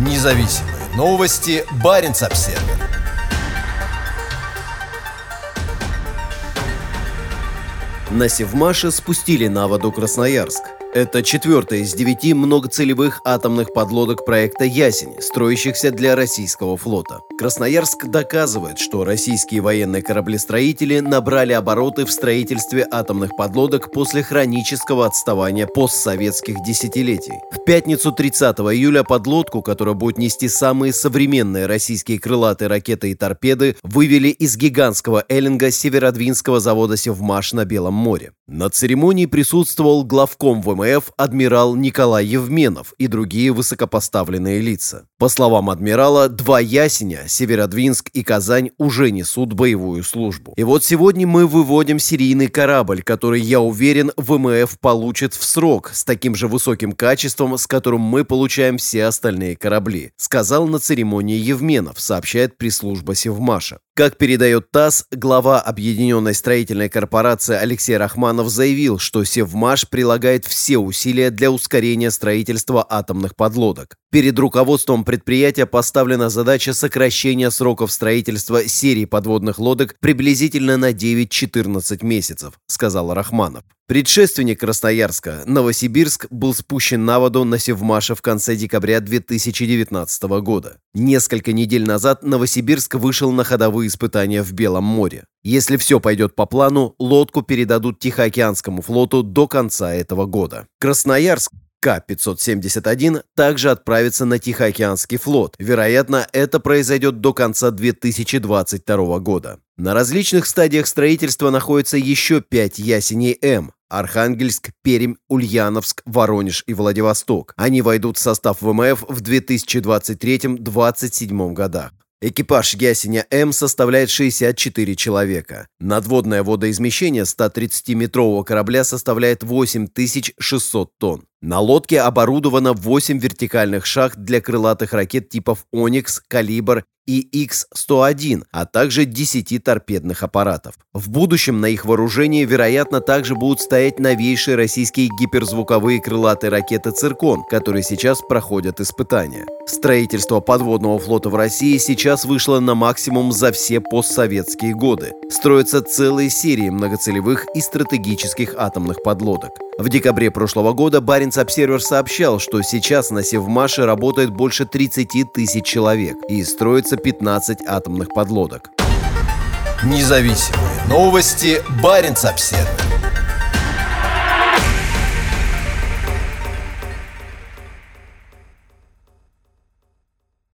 Независимые новости. Барин обсерва На Севмаше спустили на воду Красноярск. Это четвертая из девяти многоцелевых атомных подлодок проекта «Ясень», строящихся для российского флота. Красноярск доказывает, что российские военные кораблестроители набрали обороты в строительстве атомных подлодок после хронического отставания постсоветских десятилетий. В пятницу 30 июля подлодку, которая будет нести самые современные российские крылатые ракеты и торпеды, вывели из гигантского эллинга Северодвинского завода «Севмаш» на Белом море. На церемонии присутствовал главком ВМФ адмирал Николай Евменов и другие высокопоставленные лица. По словам адмирала, два ясеня, Северодвинск и Казань, уже несут боевую службу. И вот сегодня мы выводим серийный корабль, который, я уверен, ВМФ получит в срок с таким же высоким качеством, с которым мы получаем все остальные корабли, сказал на церемонии Евменов, сообщает пресс-служба Севмаша. Как передает ТАСС, глава Объединенной строительной корпорации Алексей Рахманов заявил, что Севмаш прилагает все усилия для ускорения строительства атомных подлодок. Перед руководством предприятия поставлена задача сокращения сроков строительства серии подводных лодок приблизительно на 9-14 месяцев, сказал Рахманов. Предшественник Красноярска, Новосибирск, был спущен на воду на Севмаше в конце декабря 2019 года. Несколько недель назад Новосибирск вышел на ходовые испытания в Белом море. Если все пойдет по плану, лодку передадут Тихоокеанскому флоту до конца этого года. Красноярск к-571 также отправится на Тихоокеанский флот. Вероятно, это произойдет до конца 2022 года. На различных стадиях строительства находится еще пять ясеней М. Архангельск, Пермь, Ульяновск, Воронеж и Владивосток. Они войдут в состав ВМФ в 2023-2027 годах. Экипаж ясеня М составляет 64 человека. Надводное водоизмещение 130-метрового корабля составляет 8600 тонн. На лодке оборудовано 8 вертикальных шахт для крылатых ракет типов «Оникс», «Калибр» и Х-101, а также 10 торпедных аппаратов. В будущем на их вооружении, вероятно, также будут стоять новейшие российские гиперзвуковые крылатые ракеты «Циркон», которые сейчас проходят испытания. Строительство подводного флота в России сейчас вышло на максимум за все постсоветские годы. Строятся целые серии многоцелевых и стратегических атомных подлодок. В декабре прошлого года Баренц Обсервер сообщал, что сейчас на Севмаше работает больше 30 тысяч человек и строится 15 атомных подлодок. Независимые новости. Баренц Обсервер.